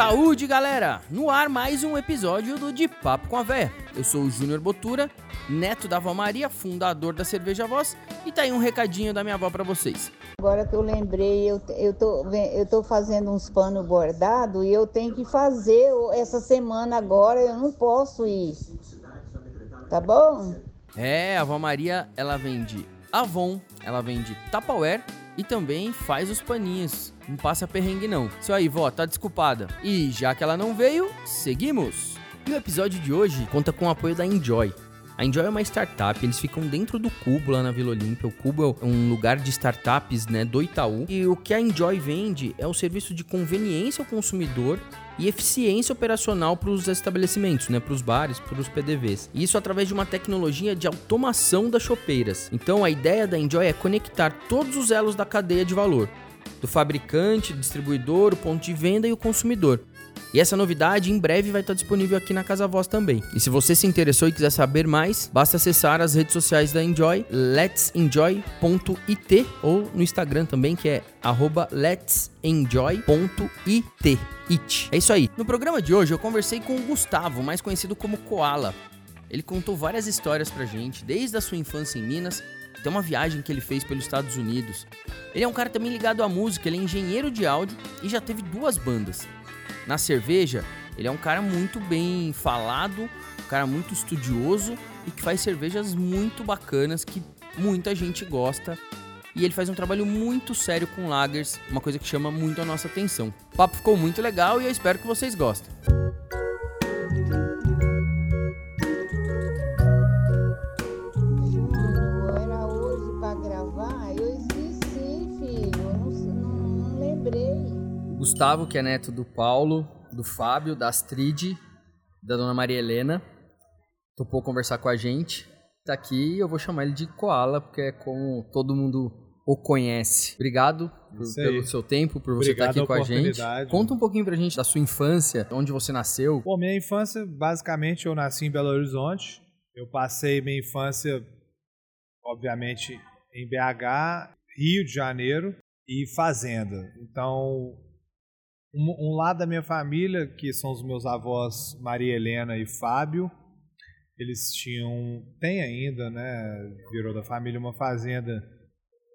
Saúde, galera! No ar mais um episódio do De Papo com a Véia. Eu sou o Júnior Botura, neto da avó Maria, fundador da Cerveja Voz, e tá aí um recadinho da minha avó para vocês. Agora que eu lembrei, eu, eu, tô, eu tô fazendo uns panos bordados e eu tenho que fazer essa semana agora, eu não posso ir. Tá bom? É, a avó Maria, ela vende Avon, ela vende Tupperware e também faz os paninhos. Não passa perrengue não. Isso aí, vó, tá desculpada. E já que ela não veio, seguimos. E o episódio de hoje conta com o apoio da Enjoy. A Enjoy é uma startup, eles ficam dentro do Cubo lá na Vila Olímpia. O Cubo é um lugar de startups, né, do Itaú. E o que a Enjoy vende é o serviço de conveniência ao consumidor e eficiência operacional para os estabelecimentos, né, para os bares, para os PDVs. E isso através de uma tecnologia de automação das chopeiras. Então a ideia da Enjoy é conectar todos os elos da cadeia de valor, do fabricante, distribuidor, o ponto de venda e o consumidor. E essa novidade em breve vai estar disponível aqui na Casa Voz também. E se você se interessou e quiser saber mais, basta acessar as redes sociais da Enjoy, let'senjoy.it ou no Instagram também, que é let'senjoy.it. It. É isso aí. No programa de hoje eu conversei com o Gustavo, mais conhecido como Koala. Ele contou várias histórias pra gente, desde a sua infância em Minas até uma viagem que ele fez pelos Estados Unidos. Ele é um cara também ligado à música, ele é engenheiro de áudio e já teve duas bandas. Na cerveja, ele é um cara muito bem falado, um cara muito estudioso e que faz cervejas muito bacanas que muita gente gosta. E ele faz um trabalho muito sério com lagers, uma coisa que chama muito a nossa atenção. O papo ficou muito legal e eu espero que vocês gostem. Gustavo, que é neto do Paulo, do Fábio, da Astrid, da dona Maria Helena, topou conversar com a gente. Tá aqui eu vou chamar ele de Koala, porque é como todo mundo o conhece. Obrigado por, pelo seu tempo, por você Obrigado estar aqui com a gente. Conta um pouquinho pra gente da sua infância, onde você nasceu. Bom, minha infância, basicamente, eu nasci em Belo Horizonte. Eu passei minha infância, obviamente, em BH, Rio de Janeiro e Fazenda. Então, um, um lado da minha família, que são os meus avós Maria Helena e Fábio, eles tinham, tem ainda, né? Virou da família uma fazenda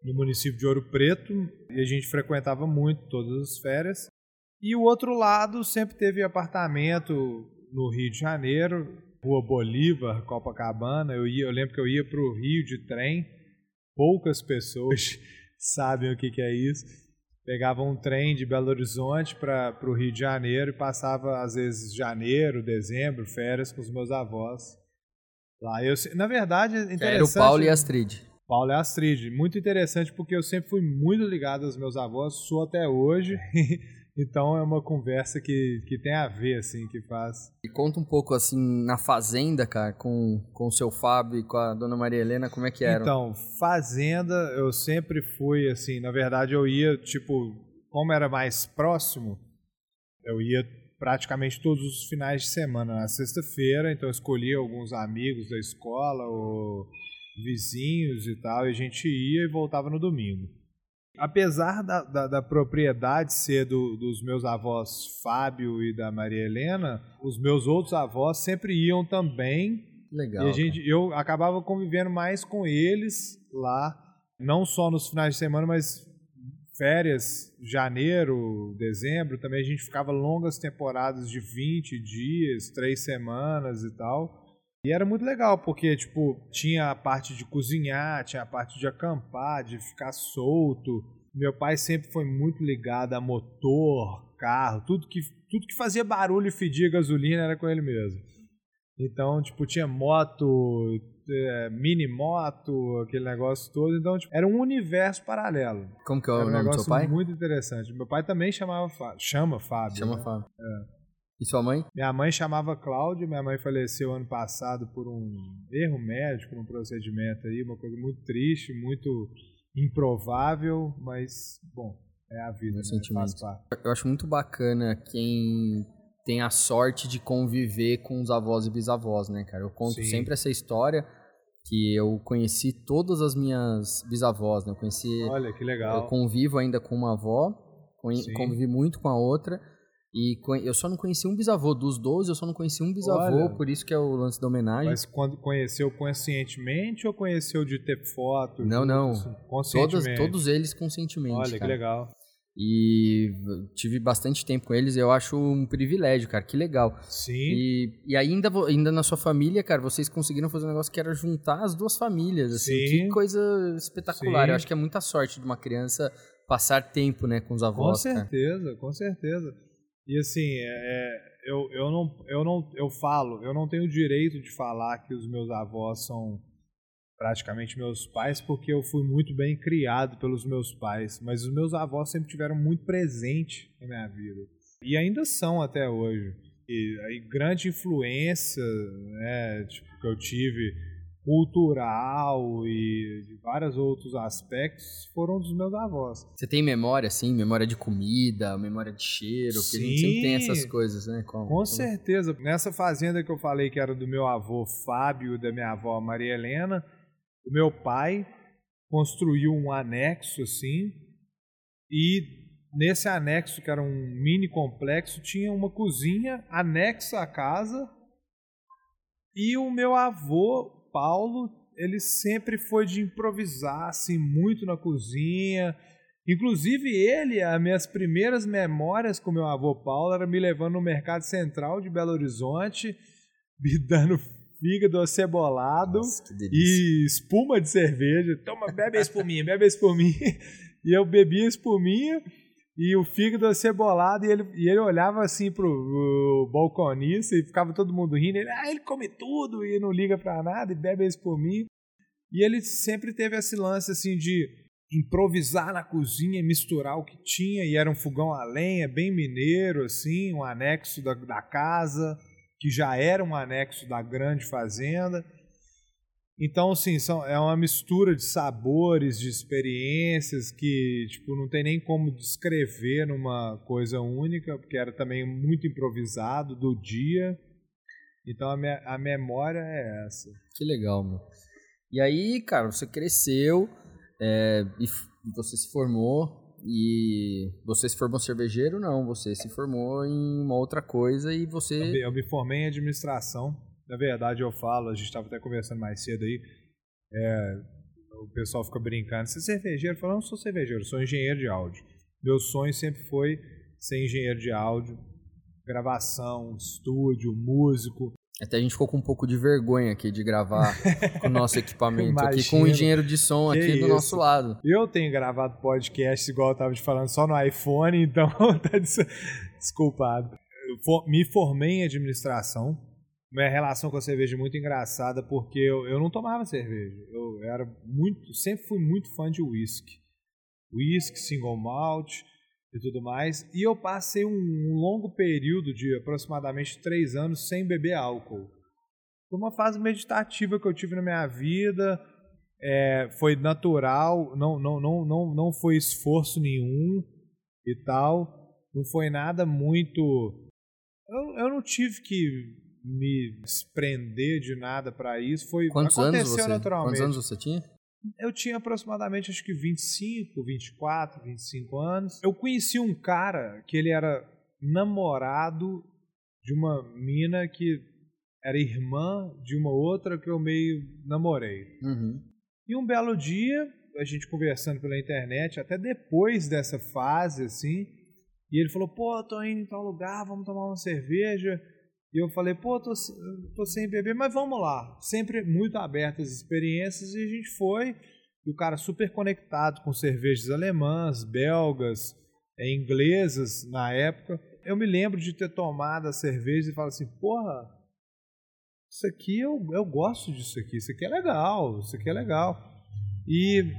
no município de Ouro Preto e a gente frequentava muito todas as férias. E o outro lado sempre teve apartamento no Rio de Janeiro, Rua Bolívar, Copacabana. Eu, ia, eu lembro que eu ia para o Rio de trem, poucas pessoas sabem o que, que é isso. Pegava um trem de Belo Horizonte para o Rio de Janeiro e passava, às vezes, janeiro, dezembro, férias com os meus avós. Lá eu, na verdade, é interessante. Era o Paulo e a Astrid. Paulo e Astrid. Muito interessante porque eu sempre fui muito ligado aos meus avós, sou até hoje. então é uma conversa que, que tem a ver, assim, que faz. E conta um pouco, assim, na fazenda, cara, com, com o seu Fábio e com a dona Maria Helena, como é que era? Então, fazenda, eu sempre fui, assim, na verdade eu ia, tipo, como era mais próximo, eu ia praticamente todos os finais de semana, na sexta-feira, então eu escolhia alguns amigos da escola ou vizinhos e tal, e a gente ia e voltava no domingo. Apesar da, da, da propriedade ser do, dos meus avós Fábio e da Maria Helena, os meus outros avós sempre iam também Legal. e a gente, eu acabava convivendo mais com eles lá, não só nos finais de semana, mas férias, janeiro, dezembro, também a gente ficava longas temporadas de 20 dias, três semanas e tal. E era muito legal, porque, tipo, tinha a parte de cozinhar, tinha a parte de acampar, de ficar solto. Meu pai sempre foi muito ligado a motor, carro, tudo que, tudo que fazia barulho e fedia gasolina era com ele mesmo. Então, tipo, tinha moto, é, mini moto, aquele negócio todo. Então, tipo, era um universo paralelo. Como que é o Era um nome do seu negócio pai? muito interessante. Meu pai também chamava Fábio, chama Fábio. Chama né? Fábio. E sua mãe? Minha mãe chamava Cláudio, minha mãe faleceu ano passado por um erro médico, num procedimento aí, uma coisa muito triste, muito improvável, mas, bom, é a vida, né? Faz parte. Eu acho muito bacana quem tem a sorte de conviver com os avós e bisavós, né, cara? Eu conto Sim. sempre essa história que eu conheci todas as minhas bisavós, né? Eu conheci, Olha, que eu legal. convivo ainda com uma avó, conhe- Sim. convivi muito com a outra E eu só não conheci um bisavô. Dos 12, eu só não conheci um bisavô, Olha, por isso que é o lance da homenagem. Mas quando conheceu conscientemente ou conheceu de ter foto? Não, não. Conscientemente. Todos, todos eles conscientemente. Olha, cara. que legal. E tive bastante tempo com eles, eu acho um privilégio, cara, que legal. Sim. E, e ainda, ainda na sua família, cara, vocês conseguiram fazer um negócio que era juntar as duas famílias, assim, Sim. que coisa espetacular. Sim. Eu acho que é muita sorte de uma criança passar tempo, né, com os avós. Com certeza, cara. com certeza. E assim, é, é, eu, eu, não, eu não, eu falo, eu não tenho o direito de falar que os meus avós são praticamente meus pais, porque eu fui muito bem criado pelos meus pais, mas os meus avós sempre tiveram muito presente na minha vida. E ainda são até hoje. E aí, grande influência né, tipo, que eu tive cultural e de vários outros aspectos foram dos meus avós. Você tem memória, assim, memória de comida, memória de cheiro, porque Sim, a gente sempre tem essas coisas, né? Como, com certeza. Nessa fazenda que eu falei que era do meu avô Fábio da minha avó Maria Helena, o meu pai construiu um anexo assim, e nesse anexo, que era um mini complexo, tinha uma cozinha anexa à casa. E o meu avô, Paulo, ele sempre foi de improvisar assim muito na cozinha. Inclusive ele, as minhas primeiras memórias com meu avô Paulo era me levando no mercado central de Belo Horizonte, me dando fígado acebolado Nossa, e espuma de cerveja. Toma, bebe a espuminha, bebe a espuminha. E eu bebia a espuminha e o fígado acebolado e ele, e ele olhava assim pro o balconista e ficava todo mundo rindo. Ele, ah, ele come tudo e não liga para nada e bebe a espuminha. E ele sempre teve esse lance assim de improvisar na cozinha, misturar o que tinha e era um fogão a lenha, bem mineiro assim, um anexo da, da casa que já era um anexo da grande fazenda. Então, assim, são, é uma mistura de sabores, de experiências que, tipo, não tem nem como descrever numa coisa única, porque era também muito improvisado do dia. Então, a, me, a memória é essa. Que legal, meu. E aí, cara, você cresceu é, e você se formou e você se formou cervejeiro? Não, você se formou em uma outra coisa e você. Eu me, eu me formei em administração. Na verdade, eu falo, a gente estava até conversando mais cedo aí. É, o pessoal fica brincando. Você é cervejeiro? Eu falo, não sou cervejeiro, sou engenheiro de áudio. Meu sonho sempre foi ser engenheiro de áudio, gravação, estúdio, músico. Até a gente ficou com um pouco de vergonha aqui de gravar com o nosso equipamento Imagina. aqui, com o engenheiro de som aqui isso? do nosso lado. Eu tenho gravado podcast igual eu tava te falando só no iPhone, então tá desculpado. Eu me formei em administração. Minha relação com a cerveja é muito engraçada porque eu, eu não tomava cerveja. Eu era muito, sempre fui muito fã de whisky. Whisky, single malt e tudo mais. E eu passei um, longo período de aproximadamente três anos sem beber álcool. Foi uma fase meditativa que eu tive na minha vida. É, foi natural, não, não, não, não, não foi esforço nenhum e tal. Não foi nada muito. Eu, eu não tive que me desprender de nada para isso. Foi Quantos aconteceu anos você, naturalmente. Quantos anos você tinha? Eu tinha aproximadamente acho que 25, 24, 25 anos. Eu conheci um cara que ele era namorado de uma mina que era irmã de uma outra que eu meio namorei. Uhum. E um belo dia, a gente conversando pela internet, até depois dessa fase, assim, e ele falou, pô, tô indo em tal lugar, vamos tomar uma cerveja. E eu falei, pô, tô, tô sem beber, mas vamos lá. Sempre muito aberto às experiências e a gente foi. E o cara super conectado com cervejas alemãs, belgas, é, inglesas na época. Eu me lembro de ter tomado a cerveja e falar assim, porra, isso aqui eu, eu gosto disso aqui, isso aqui é legal, isso aqui é legal. E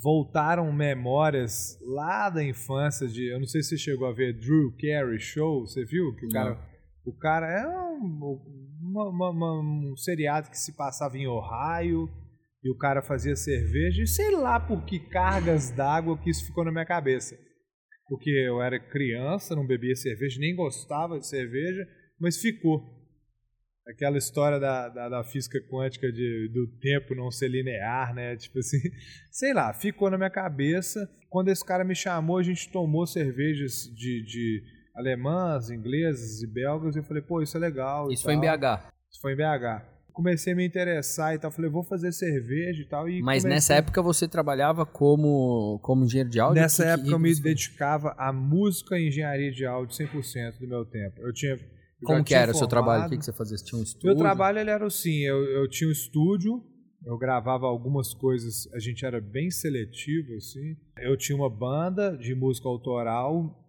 voltaram memórias lá da infância de, eu não sei se você chegou a ver Drew Carey Show, você viu que o cara o cara é um, uma, uma, uma, um seriado que se passava em Ohio e o cara fazia cerveja e sei lá por que cargas d'água que isso ficou na minha cabeça. Porque eu era criança, não bebia cerveja, nem gostava de cerveja, mas ficou. Aquela história da, da, da física quântica de, do tempo não ser linear, né? Tipo assim, sei lá, ficou na minha cabeça. Quando esse cara me chamou, a gente tomou cervejas de, de alemãs, inglesas e belgas, e eu falei, pô, isso é legal. Isso foi em BH. Isso foi em BH. Comecei a me interessar e tal, falei, vou fazer cerveja e tal. E Mas comecei... nessa época você trabalhava como, como engenheiro de áudio? Nessa Que- época que- eu me dedicava à música e engenharia de áudio 100% do meu tempo. Eu tinha. eu Como que era o seu trabalho? O que, que você fazia? Você tinha um estúdio? Meu trabalho ele era assim, eu, eu tinha um estúdio, eu gravava algumas coisas, a gente era bem seletivo, assim. Eu tinha uma banda de música autoral,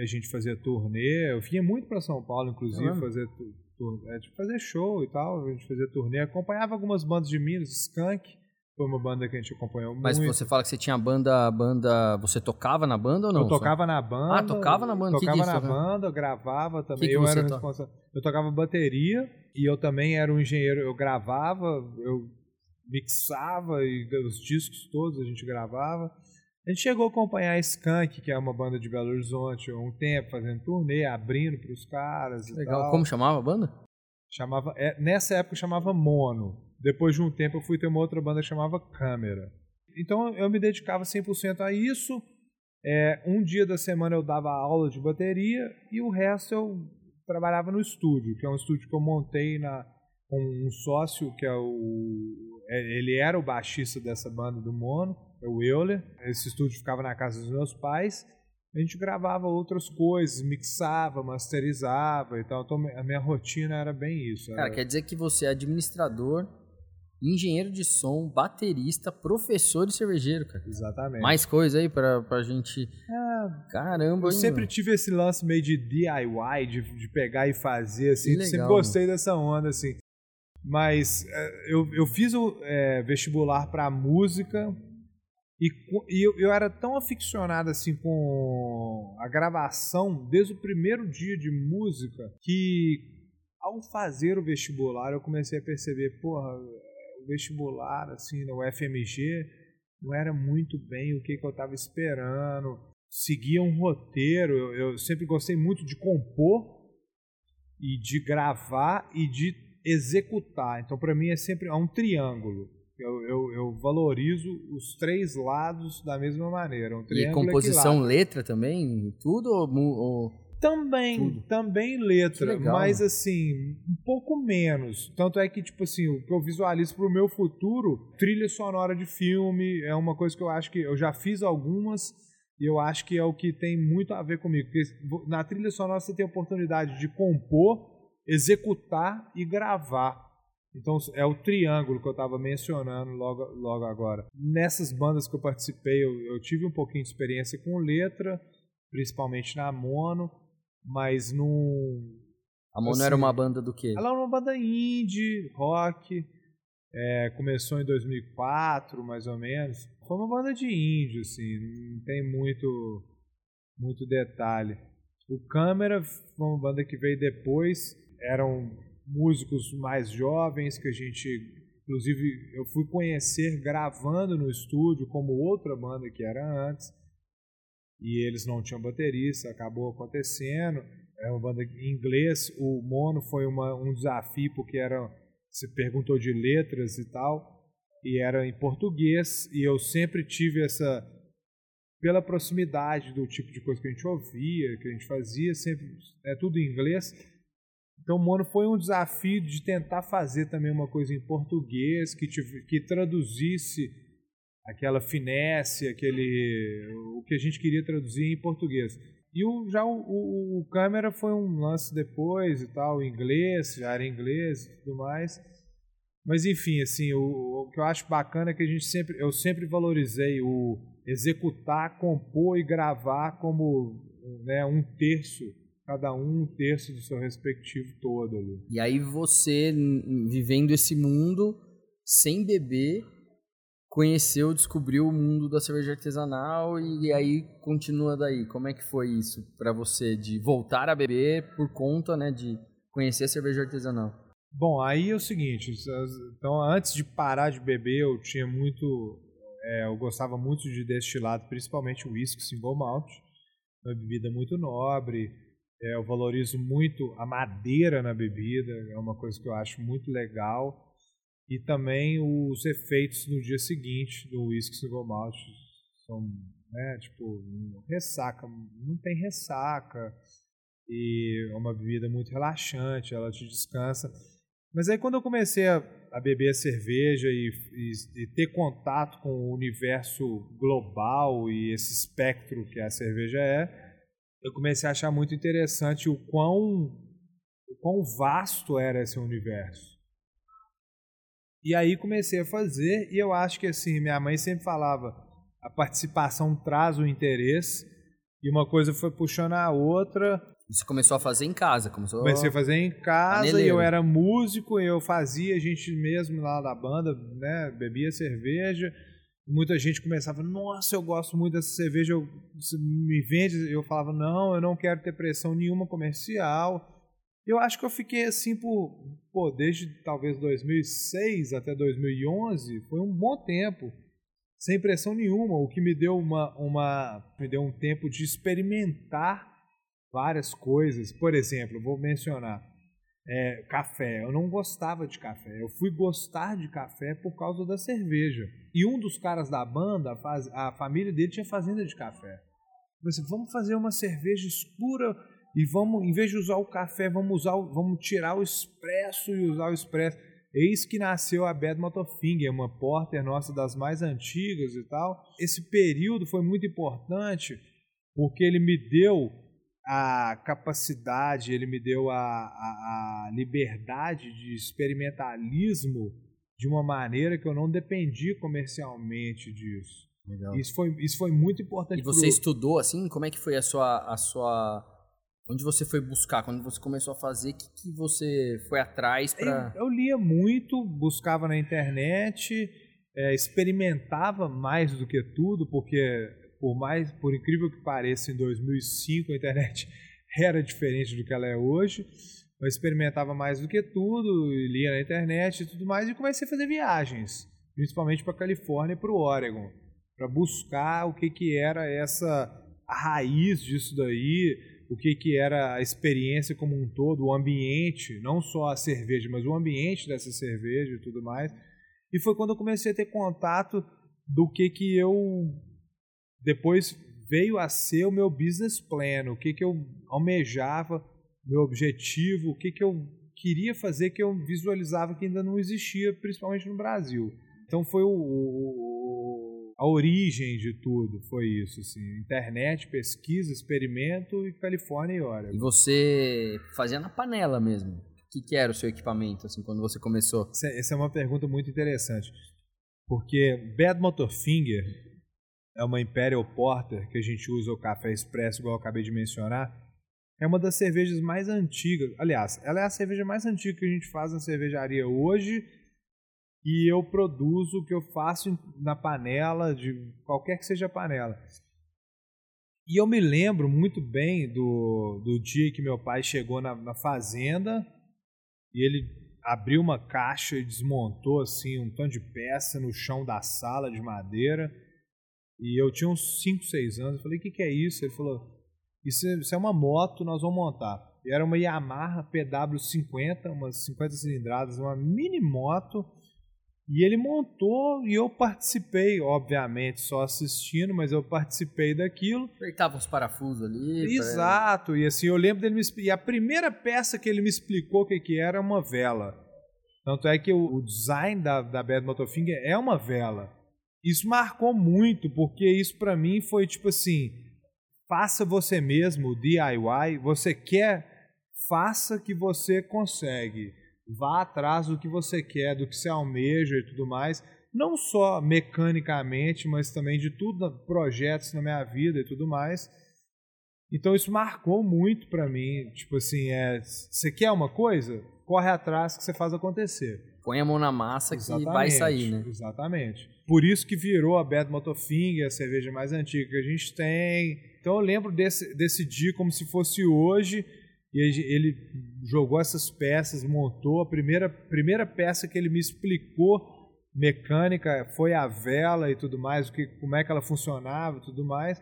a gente fazia turnê, eu vinha muito para São Paulo, inclusive, fazer, é, tipo, fazer show e tal, a gente fazia turnê, acompanhava algumas bandas de Minas, Skank, foi uma banda que a gente acompanhou Mas muito. você fala que você tinha banda, banda. Você tocava na banda ou não? Eu tocava na banda. Ah, tocava na banda, que Tocava disso, na né? banda, eu gravava também. que eu você era toca? responsável. Eu tocava bateria e eu também era um engenheiro. Eu gravava, eu mixava e os discos todos a gente gravava. A gente chegou a acompanhar a Skank, que é uma banda de Belo Horizonte, há um tempo, fazendo turnê, abrindo para os caras e Legal. tal. Como chamava a banda? Chamava, é, nessa época chamava Mono. Depois de um tempo eu fui ter uma outra banda que chamava Câmera. Então eu me dedicava 100% a isso. É, um dia da semana eu dava aula de bateria e o resto eu trabalhava no estúdio, que é um estúdio que eu montei na, com um sócio que é o. é, Ele era o baixista dessa banda do Mono, o Euler. Esse estúdio ficava na casa dos meus pais. A gente gravava outras coisas, mixava, masterizava e tal. Então a minha rotina era bem isso. Cara, era- quer dizer que você é administrador, engenheiro de som, baterista, professor e cervejeiro, cara. Exatamente. Mais coisa aí pra, pra gente. Caramba, Eu hein, sempre meu? tive esse lance meio de DIY, de, de pegar e fazer, assim. Legal, sempre gostei dessa onda, assim. Mas é, eu, eu fiz o é, vestibular para música e, e eu, eu era tão aficionado, assim, com a gravação desde o primeiro dia de música que ao fazer o vestibular eu comecei a perceber, porra, o vestibular, assim, no FMG não era muito bem o que, que eu estava esperando seguia um roteiro. Eu, eu sempre gostei muito de compor e de gravar e de executar. Então, para mim, é sempre é um triângulo. Eu, eu, eu valorizo os três lados da mesma maneira. Um E triângulo composição, equilátero. letra também? Tudo ou. ou- Também, Tudo. também letra, legal, mas assim, um pouco menos. Tanto é que, tipo assim, o que eu visualizo pro meu futuro, trilha sonora de filme, é uma coisa que eu acho que eu já fiz algumas e eu acho que é o que tem muito a ver comigo. Porque na trilha sonora você tem a oportunidade de compor, executar e gravar. Então é o triângulo que eu estava mencionando logo, logo agora. Nessas bandas que eu participei, eu, eu tive um pouquinho de experiência com letra, principalmente na Mono, mas no. A Mono Assim, era uma banda do quê? Ela é uma banda indie, rock. é, começou em 2004, mais ou menos. Foi uma banda de indie, assim, não tem muito, muito detalhe. O Câmera foi uma banda que veio depois. Eram músicos mais jovens que a gente, inclusive, eu fui conhecer gravando no estúdio como outra banda que era antes. E eles não tinham baterista, acabou acontecendo. É uma banda em inglês. O Mono foi uma, um desafio porque era você perguntou de letras e tal, e era em português, e eu sempre tive essa pela proximidade do tipo de coisa que a gente ouvia, que a gente fazia, sempre é tudo em inglês. Então, Mono foi um desafio de tentar fazer também uma coisa em português que, tive, que traduzisse aquela finesse, aquele o que a gente queria traduzir em português. E o, já o, o, o câmera foi um lance depois e tal, inglês, já era inglês e tudo mais. Mas enfim, assim, o, o que eu acho bacana é que a gente sempre, eu sempre valorizei o executar, compor e gravar como né, um terço, cada um um terço do seu respectivo todo ali. E aí você, vivendo esse mundo, sem beber, conheceu, descobriu o mundo da cerveja artesanal e aí continua daí. Como é que foi isso pra você de voltar a beber por conta, né, de conhecer a cerveja artesanal? Bom, aí é o seguinte, então antes de parar de beber, eu tinha muito, é, eu gostava muito de destilado, principalmente o whisky single malt, uma bebida muito nobre, é, eu valorizo muito a madeira na bebida, é uma coisa que eu acho muito legal, e também os efeitos no dia seguinte do whisky single malt são, né, tipo, ressaca, não tem ressaca, e é uma bebida muito relaxante, ela te descansa. Mas aí quando eu comecei a, a beber a cerveja e, e, e, ter contato com o universo global e esse espectro que a cerveja é, eu comecei a achar muito interessante o quão, o quão vasto era esse universo. E aí comecei a fazer e eu acho que assim, minha mãe sempre falava, a participação traz o interesse e uma coisa foi puxando a outra você começou a fazer em casa? Começou Comecei a fazer em casa e eu era músico, eu fazia, a gente mesmo lá da banda, né, bebia cerveja. Muita gente começava, nossa, eu gosto muito dessa cerveja, eu, me vende? Eu falava, não, eu não quero ter pressão nenhuma comercial. Eu acho que eu fiquei assim por, pô, desde talvez 2006 até 2011, foi um bom tempo, sem pressão nenhuma, o que me deu uma, uma me deu um tempo de experimentar várias coisas. Por exemplo, vou mencionar é, café. Eu não gostava de café. Eu fui gostar de café por causa da cerveja. E um dos caras da banda, a, a família dele tinha fazenda de café. Eu pensei, vamos fazer uma cerveja escura e vamos, em vez de usar o café, vamos usar, vamos tirar o expresso e usar o expresso. Eis que nasceu a Bad Motofinger, uma porter nossa das mais antigas e tal. Esse período foi muito importante porque ele me deu a capacidade, ele me deu a, a, a, liberdade de experimentalismo de uma maneira que eu não dependia comercialmente disso. Legal. Isso foi, isso foi muito importante. E você pro... estudou assim? Como é que foi a sua, a sua. Onde você foi buscar? Quando você começou a fazer, o que, que você foi atrás para. Eu, eu, lia muito, buscava na internet, é, experimentava mais do que tudo, porque por mais, por incrível que pareça, em 2005 a internet era diferente do que ela é hoje. Eu experimentava mais do que tudo, lia na internet e tudo mais, e comecei a fazer viagens, principalmente para a Califórnia e para o Oregon, para buscar o que, que era essa a raiz disso daí, o que, que era a experiência como um todo, o ambiente, não só a cerveja, mas o ambiente dessa cerveja e tudo mais. E foi quando eu comecei a ter contato do que, que eu depois veio a ser o meu business plan, o que, que eu almejava, meu objetivo, o que, que eu queria fazer que eu visualizava que ainda não existia, principalmente no Brasil. Então foi o, o, a origem de tudo, foi isso, assim, internet, pesquisa, experimento e Califórnia e hora. E você fazia na panela mesmo? O que, que era o seu equipamento, assim, quando você começou? Essa, essa é uma pergunta muito interessante, porque Bad Motor Finger é uma Imperial Porter, que a gente usa o café expresso, igual eu acabei de mencionar, é uma das cervejas mais antigas. Aliás, ela é a cerveja mais antiga que a gente faz na cervejaria hoje. E eu produzo o que eu faço na panela, de qualquer que seja a panela. E eu me lembro muito bem do, do dia que meu pai chegou na, na fazenda e ele abriu uma caixa e desmontou assim um tanto de peça no chão da sala de madeira e eu tinha uns 5, 6 anos. Eu falei, o que, que é isso? Ele falou, isso é, isso é uma moto, nós vamos montar. E era uma Yamaha PW50, umas 50 cilindradas, uma mini moto. E ele montou e eu participei, obviamente, só assistindo, mas eu participei daquilo. Apertava os parafusos ali. Exato, e assim, eu lembro dele me E a primeira peça que ele me explicou o que, que era uma vela. Tanto é que o, o design da, da Bad Motorfinger é uma vela. Isso marcou muito, porque isso para mim foi tipo assim: faça você mesmo, DIY. Você quer, faça que você consegue. Vá atrás do que você quer, do que você almeja e tudo mais. Não só mecanicamente, mas também de tudo, projetos na minha vida e tudo mais. Então isso marcou muito para mim. Tipo assim, é, você quer uma coisa? Corre atrás que você faz acontecer põe a mão na massa que vai sair, né? Exatamente. Por isso que virou a Bad Motofinger, a cerveja mais antiga que a gente tem. Então eu lembro desse, desse dia como se fosse hoje. E ele jogou essas peças, montou. A primeira, primeira peça que ele me explicou mecânica foi a vela e tudo mais, o que, como é que ela funcionava e tudo mais.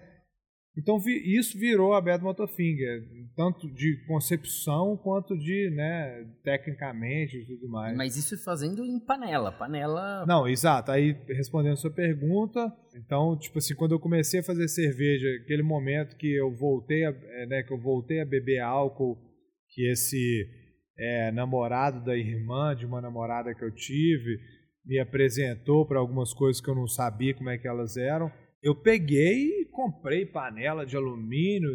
Então vi, isso virou a Bad Motorfinger, tanto de concepção quanto de, né, tecnicamente e tudo mais. Mas isso fazendo em panela, panela. Não, exato. Aí respondendo a sua pergunta, então, tipo assim, quando eu comecei a fazer cerveja, aquele momento que eu voltei a, é, né, que eu voltei a beber álcool, que esse é, namorado da irmã de uma namorada que eu tive me apresentou para algumas coisas que eu não sabia como é que elas eram eu peguei comprei panela de alumínio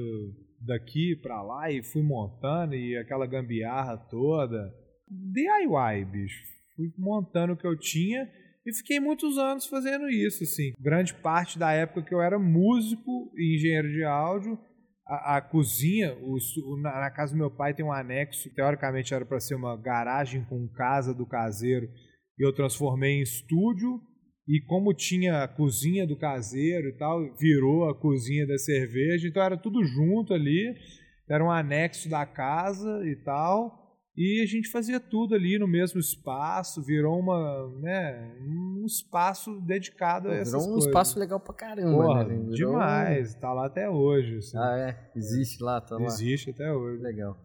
daqui para lá e fui montando e aquela gambiarra toda. DIY, bicho. Fui montando o que eu tinha e fiquei muitos anos fazendo isso, assim. Grande parte da época que eu era músico e engenheiro de áudio, a, a cozinha, o, na, na, casa do meu pai tem um anexo, teoricamente era para ser uma garagem com casa do caseiro, e eu transformei em estúdio e como tinha a cozinha do caseiro e tal, virou a cozinha da cerveja, então era tudo junto ali, era um anexo da casa e tal, e a gente fazia tudo ali no mesmo espaço, virou uma, né, um espaço dedicado a essas virou um coisas. espaço legal pra caramba, Porra, né? Virou demais, tá lá até hoje. Assim. Ah, é? Existe lá, tá lá. Existe até hoje. Legal.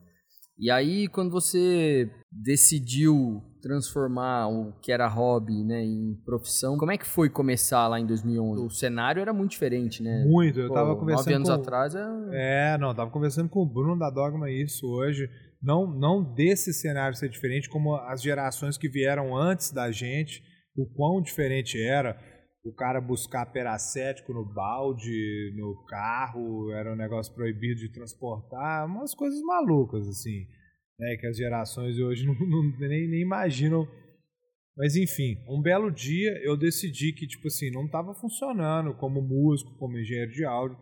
E aí, quando você decidiu transformar o que era hobby né, em profissão, como é que foi começar lá em 2011? O cenário era muito diferente, né? Muito, eu Pô, tava conversando nove anos com... atrás é... É, não, tava conversando com o Bruno da Dogma isso hoje. Não, não desse cenário ser diferente, como as gerações que vieram antes da gente, o quão diferente era o cara buscar peracético no balde, no carro, era um negócio proibido de transportar, umas coisas malucas, assim, né, que as gerações hoje não, não nem, nem imaginam. Mas enfim, um belo dia eu decidi que, tipo assim, não estava funcionando como músico, como engenheiro de áudio.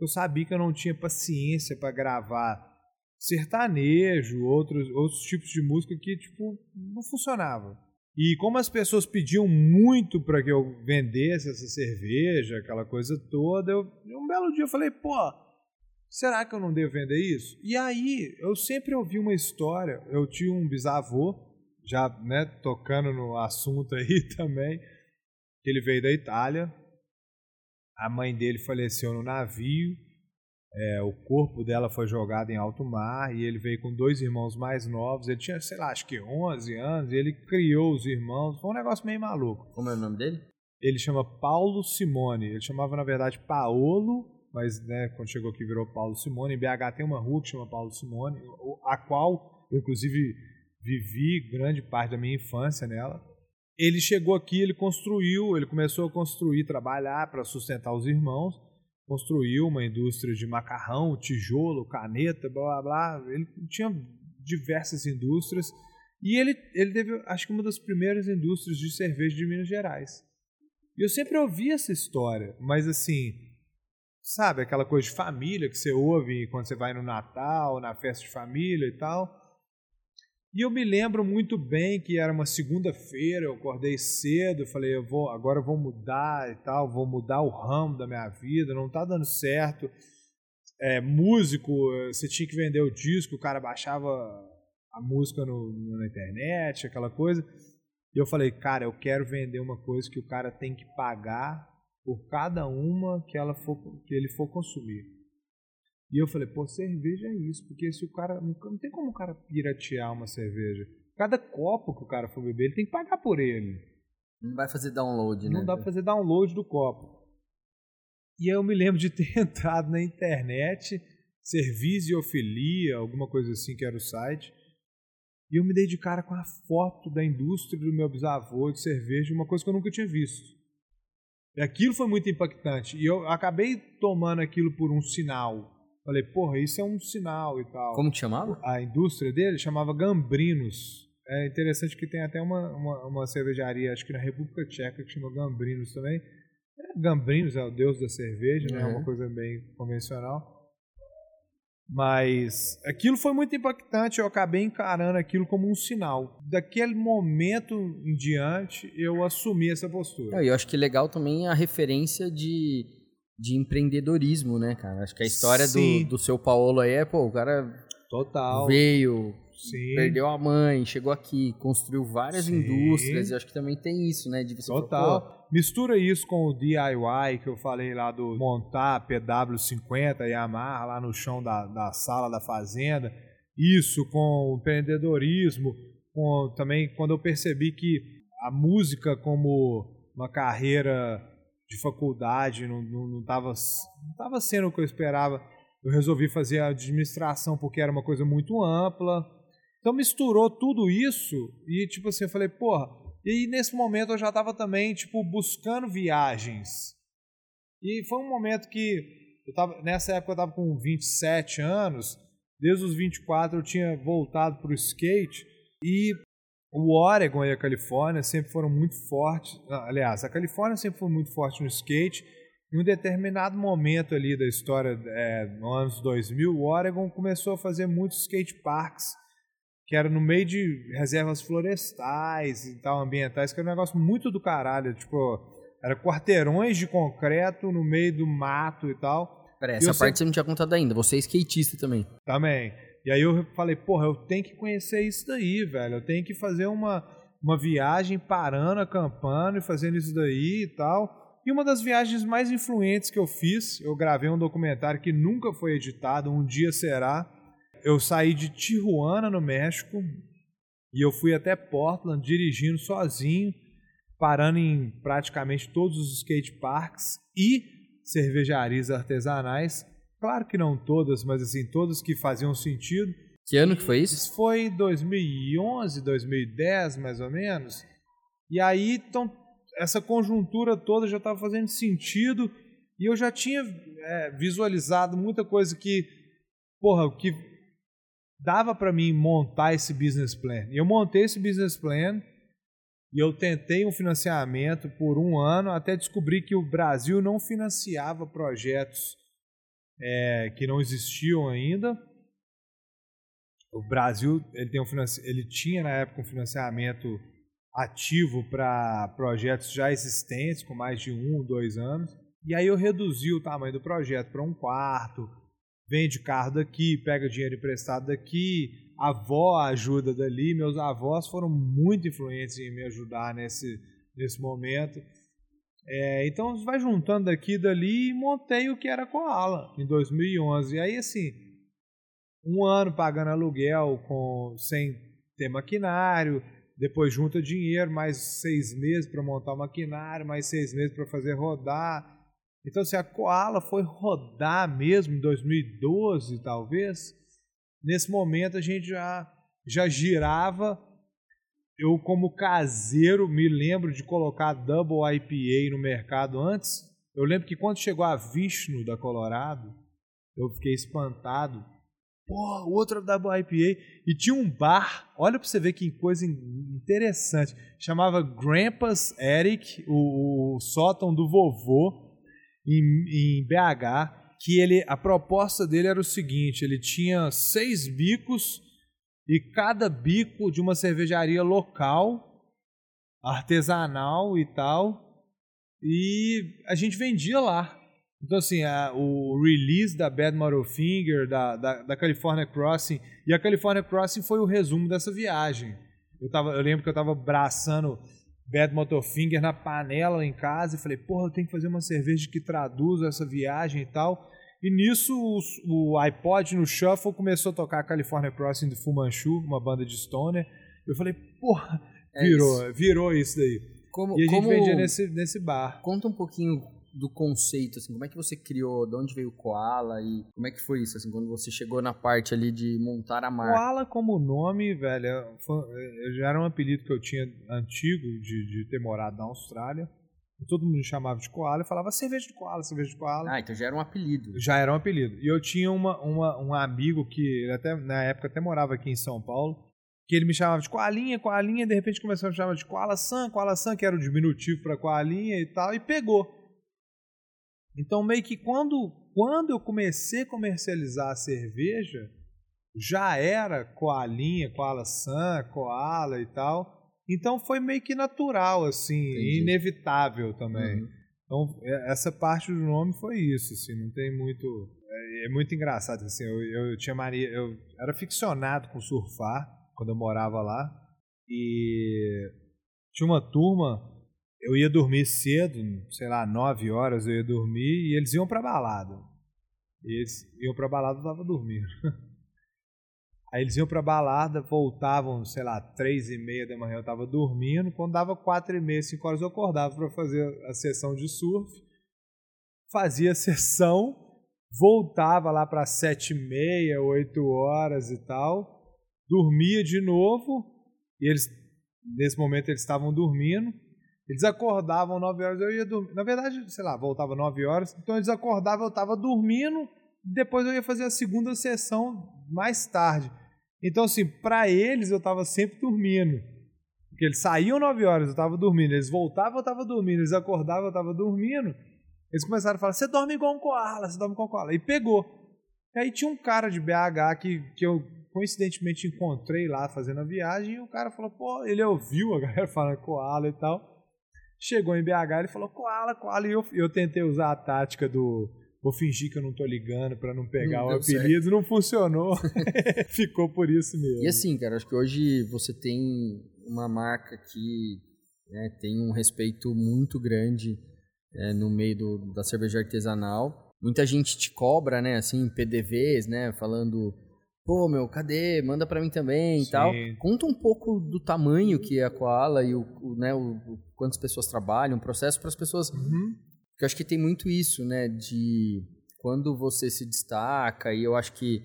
Eu sabia que eu não tinha paciência para gravar sertanejo, outros, outros tipos de música que, tipo, não funcionava. E como as pessoas pediam muito para que eu vendesse essa cerveja, aquela coisa toda, eu, um belo dia eu falei, pô, será que eu não devo vender isso? E aí eu sempre ouvi uma história, eu tinha um bisavô, já né, tocando no assunto aí também, que ele veio da Itália, a mãe dele faleceu no navio, é, o corpo dela foi jogado em alto mar e ele veio com dois irmãos mais novos. Ele tinha, sei lá, acho que 11 anos. E ele criou os irmãos. Foi um negócio meio maluco. Como é o nome dele? Ele chama Paulo Simone. Ele chamava, na verdade, Paolo, mas né, quando chegou aqui virou Paulo Simone. Em BH tem uma rua que chama Paulo Simone, a qual eu, inclusive, vivi grande parte da minha infância nela. Ele chegou aqui, ele construiu, ele começou a construir, trabalhar para sustentar os irmãos construiu uma indústria de macarrão, tijolo, caneta, blá blá blá. Ele tinha diversas indústrias e ele, ele teve, acho que uma das primeiras indústrias de cerveja de Minas Gerais. E eu sempre ouvi essa história, mas assim, sabe, aquela coisa de família que você ouve quando você vai no Natal, na festa de família e tal. E eu me lembro muito bem que era uma segunda-feira, eu acordei cedo, falei, eu vou, agora eu vou mudar e tal, vou mudar o ramo da minha vida, não está dando certo. É, músico, você tinha que vender o disco, o cara baixava a música no, na internet, aquela coisa. E eu falei, cara, eu quero vender uma coisa que o cara tem que pagar por cada uma que, ela for, que ele for consumir. E eu falei, pô, cerveja é isso, porque se o cara. Não tem como o cara piratear uma cerveja. Cada copo que o cara for beber, ele tem que pagar por ele. Não vai fazer download, né? Não dá pra fazer download do copo. E aí eu me lembro de ter entrado na internet, Serviziofilia, alguma coisa assim que era o site. E eu me dei de cara com a foto da indústria do meu bisavô de cerveja, uma coisa que eu nunca tinha visto. Aquilo foi muito impactante. E eu acabei tomando aquilo por um sinal Falei, porra, isso é um sinal e tal. Como que chamava? A indústria dele chamava Gambrinos. É interessante que tem até uma, uma, uma cervejaria, acho que na República Tcheca, que chama Gambrinos também. É, Gambrinos é o deus da cerveja, né? é uma coisa bem convencional. Mas aquilo foi muito impactante, eu acabei encarando aquilo como um sinal. Daquele momento em diante, eu assumi essa postura. É, eu acho que legal também a referência de de empreendedorismo, né, cara? Acho que a história do, do seu Paulo aí é, pô, o cara Total. veio, Sim. perdeu a mãe, chegou aqui, construiu várias Sim. indústrias. Eu acho que também tem isso, né? De você falar, Total. Mistura isso com o DIY que eu falei lá do montar PW50 e amarra lá no chão da, da sala da fazenda. Isso com o empreendedorismo, com também quando eu percebi que a música como uma carreira de faculdade não estava não, não tava, não tava sendo o que eu esperava. Eu resolvi fazer a administração porque era uma coisa muito ampla. Então misturou tudo isso e tipo assim, eu falei, porra, e nesse momento eu já estava também, tipo, buscando viagens. E foi um momento que, eu tava, nessa época eu estava com 27 anos, desde os 24 eu tinha voltado para o skate, e o Oregon e a Califórnia sempre foram muito fortes. Aliás, a Califórnia sempre foi muito forte no skate. Em um determinado momento ali da história, é, no anos 2000, o Oregon começou a fazer muitos skate parks que era no meio de reservas florestais e tal, ambientais, que era um negócio muito do caralho. Tipo, era quarteirões de concreto no meio do mato e tal. Pera, essa parte você não tinha contado ainda. Você é skatista também. Também. E aí eu falei, porra, eu tenho que conhecer isso daí, velho. Eu tenho que fazer uma, uma viagem parando, acampando e fazendo isso daí e tal. E uma das viagens mais influentes que eu fiz, eu gravei um documentário que nunca foi editado, um dia será. Eu saí de Tijuana, no México, e eu fui até Portland dirigindo sozinho, parando em praticamente todos os skate parks e cervejarias artesanais. Claro que não todas, mas assim, todas que faziam sentido. Que ano que foi isso? Isso foi 2011, 2010, mais ou menos. E aí, então, essa conjuntura toda já estava fazendo sentido e eu já tinha é, visualizado muita coisa que, porra, que dava para mim montar esse business plan. Eu montei esse business plan e eu tentei um financiamento por um ano até descobrir que o Brasil não financiava projetos é, que não existiam ainda. O Brasil ele, tem um ele tinha na época um financiamento ativo para projetos já existentes, com mais de um, dois anos. E aí eu reduzi o tamanho do projeto para um quarto, vende carro daqui, pega dinheiro emprestado daqui, a avó ajuda dali. Meus avós foram muito influentes em me ajudar nesse, nesse momento. É, então vai juntando daqui e dali e montei o que era Koala em 2011. E aí assim, um ano pagando aluguel com sem ter maquinário, depois junta dinheiro, mais seis meses para montar o maquinário, mais seis meses para fazer rodar. Então, assim, a Koala foi rodar mesmo em 2012, talvez. Nesse momento a gente já, já girava. Eu, como caseiro, me lembro de colocar Double IPA no mercado antes. Eu lembro que quando chegou a Vishnu da Colorado, eu fiquei espantado. Pô, outra Double IPA. E tinha um bar, olha pra você ver que coisa interessante. Chamava Grandpa's Eric, o, o sótão do vovô, em, em BH. Que ele, a proposta dele era o seguinte: ele tinha seis bicos e cada bico de uma cervejaria local, artesanal e tal. E a gente vendia lá. Então, assim, a, o release da Bad Motorfinger, da, da, da California Crossing, e a California Crossing foi o resumo dessa viagem. Eu, tava, eu lembro que eu estava braçando Bad Motorfinger na panela em casa e falei, porra, eu tenho que fazer uma cerveja que traduza essa viagem e tal. E nisso o, o iPod no Shuffle começou a tocar California Crossing do Fu Manchu, uma banda de stoner. Eu falei, porra, É virou, isso. virou isso daí. Como, E a gente como... vendia nesse, nesse bar. Conta um pouquinho do conceito, assim, como é que você criou, de onde veio o Koala e como é que foi isso, assim, quando você chegou na parte ali de montar a marca? Koala como nome, velho, é- foi- é- já era um apelido que eu tinha antigo de, de ter morado na Austrália. Todo mundo me chamava de Koala e falava cerveja de Koala, cerveja de Koala. Ah, então já era um apelido. Já era um apelido. E eu tinha uma, uma, um amigo que até na época até morava aqui em São Paulo, que ele me chamava de Koalinha, Koalinha, de repente começou a me chamar de Koala San, Koala San, que era o diminutivo para Koalinha e tal, e pegou. Então meio que quando quando eu comecei a comercializar a cerveja, já era Koalinha, Koala San, Koala e tal. Então foi meio que natural assim, Entendi. inevitável também. Uhum. Então, é- essa parte do nome foi isso, assim, não tem muito. é muito engraçado, assim, eu, eu tinha mania, eu era ficcionado com surfar quando eu morava lá e tinha uma turma, eu ia dormir cedo, sei lá, nove horas eu ia dormir e eles iam pra balada. Eles iam pra balada, eu tava dormindo. Aí eles iam pra balada, voltavam, sei lá, três e meia da manhã eu tava dormindo. Quando dava quatro e meia, cinco horas eu acordava para fazer a sessão de surf. Fazia a sessão, voltava lá para sete e meia, oito horas e tal. Dormia de novo. E eles, nesse momento, eles estavam dormindo. Eles acordavam nove horas, eu ia dormir. Na verdade, sei lá, voltava nove horas. Então eles acordavam, eu estava dormindo. Depois eu ia fazer a segunda sessão mais tarde. Então, assim, para eles eu estava sempre dormindo. Porque eles saíam 9 horas, eu estava dormindo. Eles voltavam, eu estava dormindo. Eles acordavam, eu estava dormindo. Eles começaram a falar: você dorme igual um koala, você dorme igual um koala. E pegou. E aí tinha um cara de BH que, que eu coincidentemente encontrei lá fazendo a viagem. E o cara falou: pô, ele ouviu a galera falando koala e tal. Chegou em BH, ele falou: koala, koala. E eu, eu tentei usar a tática do vou fingir que eu não tô ligando para não pegar não o apelido, certo. não funcionou. Ficou por isso mesmo. E assim, cara, acho que hoje você tem uma marca que né, tem um respeito muito grande é, no meio do, da cerveja artesanal. Muita gente te cobra, né, assim, PDVs, né, falando, pô, meu, cadê? Manda para mim também Sim. e tal. Conta um pouco do tamanho que é a Koala e o, o né, o, o quantas pessoas trabalham, o processo para as pessoas uhum. Porque eu acho que tem muito isso, né? De quando você se destaca, e eu acho que